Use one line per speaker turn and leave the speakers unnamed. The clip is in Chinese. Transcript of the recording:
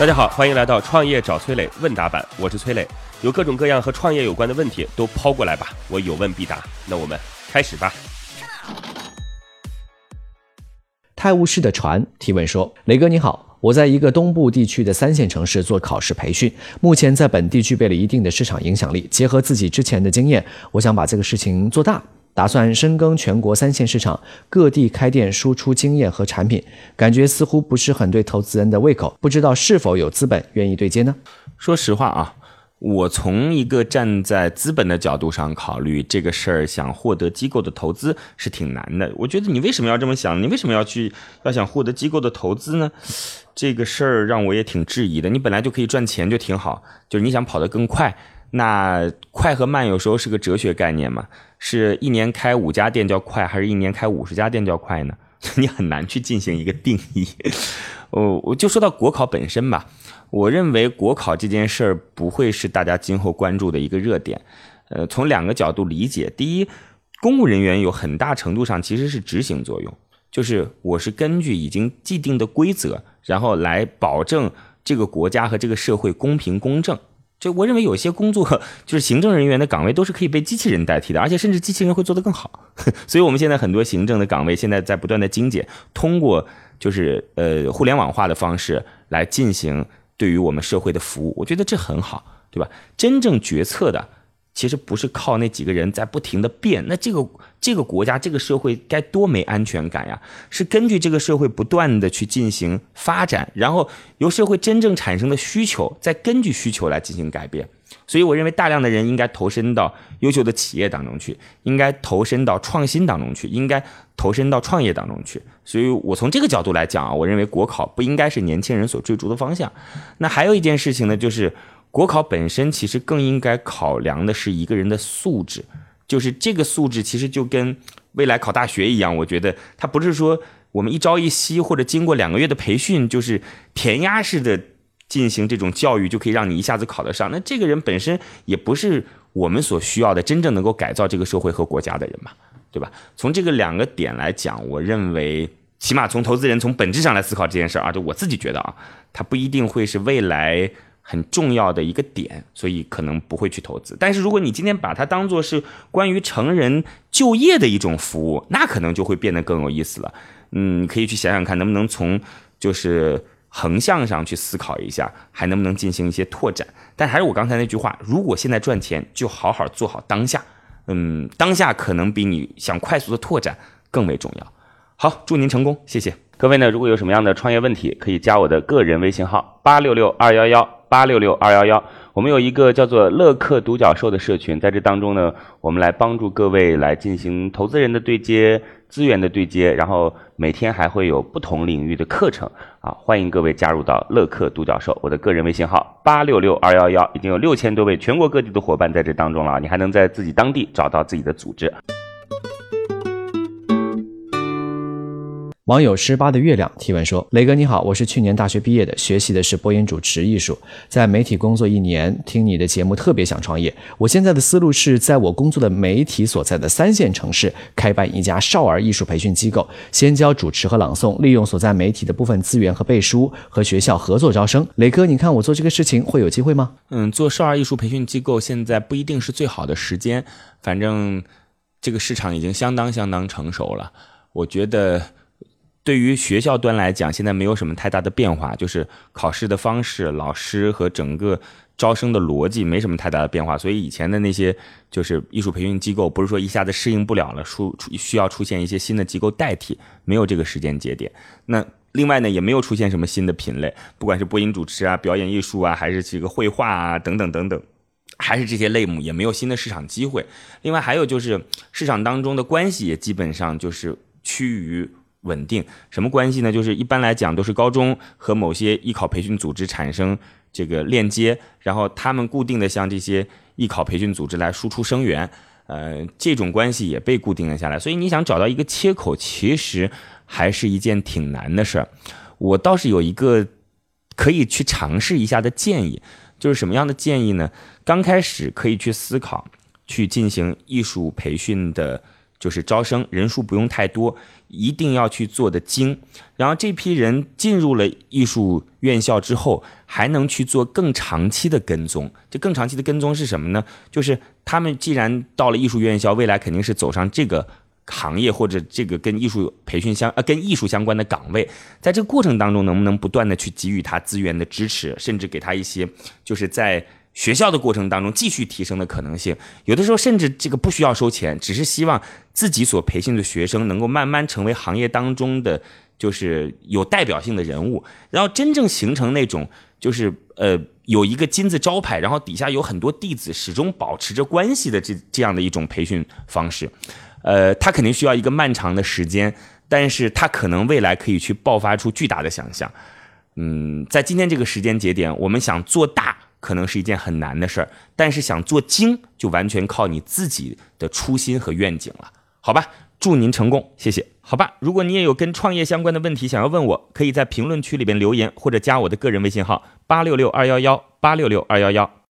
大家好，欢迎来到创业找崔磊问答版，我是崔磊，有各种各样和创业有关的问题都抛过来吧，我有问必答。那我们开始吧。
泰晤士的船提问说：“雷哥你好，我在一个东部地区的三线城市做考试培训，目前在本地具备了一定的市场影响力。结合自己之前的经验，我想把这个事情做大，打算深耕全国三线市场，各地开店输出经验和产品。感觉似乎不是很对投资人的胃口，不知道是否有资本愿意对接呢？”
说实话啊。我从一个站在资本的角度上考虑这个事儿，想获得机构的投资是挺难的。我觉得你为什么要这么想？你为什么要去要想获得机构的投资呢？这个事儿让我也挺质疑的。你本来就可以赚钱就挺好，就是你想跑得更快，那快和慢有时候是个哲学概念嘛？是一年开五家店叫快，还是一年开五十家店叫快呢？你很难去进行一个定义。哦，我就说到国考本身吧。我认为国考这件事儿不会是大家今后关注的一个热点，呃，从两个角度理解。第一，公务人员有很大程度上其实是执行作用，就是我是根据已经既定的规则，然后来保证这个国家和这个社会公平公正。就我认为有些工作就是行政人员的岗位都是可以被机器人代替的，而且甚至机器人会做得更好。所以我们现在很多行政的岗位现在在不断的精简，通过就是呃互联网化的方式来进行。对于我们社会的服务，我觉得这很好，对吧？真正决策的，其实不是靠那几个人在不停的变，那这个这个国家这个社会该多没安全感呀！是根据这个社会不断的去进行发展，然后由社会真正产生的需求，再根据需求来进行改变。所以，我认为大量的人应该投身到优秀的企业当中去，应该投身到创新当中去，应该投身到创业当中去。所以我从这个角度来讲啊，我认为国考不应该是年轻人所追逐的方向。那还有一件事情呢，就是国考本身其实更应该考量的是一个人的素质，就是这个素质其实就跟未来考大学一样，我觉得它不是说我们一朝一夕或者经过两个月的培训，就是填鸭式的。进行这种教育就可以让你一下子考得上，那这个人本身也不是我们所需要的真正能够改造这个社会和国家的人嘛，对吧？从这个两个点来讲，我认为起码从投资人从本质上来思考这件事儿啊，就我自己觉得啊，它不一定会是未来很重要的一个点，所以可能不会去投资。但是如果你今天把它当做是关于成人就业的一种服务，那可能就会变得更有意思了。嗯，你可以去想想看，能不能从就是。横向上去思考一下，还能不能进行一些拓展？但还是我刚才那句话，如果现在赚钱，就好好做好当下。嗯，当下可能比你想快速的拓展更为重要。好，祝您成功，谢谢
各位呢。如果有什么样的创业问题，可以加我的个人微信号八六六二幺幺八六六二幺幺。我们有一个叫做乐客独角兽的社群，在这当中呢，我们来帮助各位来进行投资人的对接。资源的对接，然后每天还会有不同领域的课程啊，欢迎各位加入到乐客独角兽，我的个人微信号八六六二幺幺，已经有六千多位全国各地的伙伴在这当中了，你还能在自己当地找到自己的组织。
网友十八的月亮提问说：“雷哥你好，我是去年大学毕业的，学习的是播音主持艺术，在媒体工作一年，听你的节目特别想创业。我现在的思路是在我工作的媒体所在的三线城市开办一家少儿艺术培训机构，先教主持和朗诵，利用所在媒体的部分资源和背书，和学校合作招生。雷哥，你看我做这个事情会有机会吗？
嗯，做少儿艺术培训机构现在不一定是最好的时间，反正这个市场已经相当相当成熟了，我觉得。”对于学校端来讲，现在没有什么太大的变化，就是考试的方式、老师和整个招生的逻辑没什么太大的变化。所以以前的那些就是艺术培训机构，不是说一下子适应不了了，出需要出现一些新的机构代替，没有这个时间节点。那另外呢，也没有出现什么新的品类，不管是播音主持啊、表演艺术啊，还是这个绘画啊等等等等，还是这些类目，也没有新的市场机会。另外还有就是市场当中的关系也基本上就是趋于。稳定什么关系呢？就是一般来讲都是高中和某些艺考培训组织产生这个链接，然后他们固定的向这些艺考培训组织来输出生源，呃，这种关系也被固定了下来。所以你想找到一个切口，其实还是一件挺难的事儿。我倒是有一个可以去尝试一下的建议，就是什么样的建议呢？刚开始可以去思考去进行艺术培训的，就是招生人数不用太多。一定要去做的精。然后这批人进入了艺术院校之后，还能去做更长期的跟踪。这更长期的跟踪是什么呢？就是他们既然到了艺术院校，未来肯定是走上这个。行业或者这个跟艺术培训相呃跟艺术相关的岗位，在这个过程当中，能不能不断的去给予他资源的支持，甚至给他一些就是在学校的过程当中继续提升的可能性？有的时候甚至这个不需要收钱，只是希望自己所培训的学生能够慢慢成为行业当中的就是有代表性的人物，然后真正形成那种就是呃有一个金字招牌，然后底下有很多弟子始终保持着关系的这这样的一种培训方式。呃，他肯定需要一个漫长的时间，但是他可能未来可以去爆发出巨大的想象。嗯，在今天这个时间节点，我们想做大可能是一件很难的事儿，但是想做精就完全靠你自己的初心和愿景了，好吧？祝您成功，谢谢。好吧，如果你也有跟创业相关的问题想要问我，可以在评论区里边留言，或者加我的个人微信号八六六二幺幺八六六二幺幺。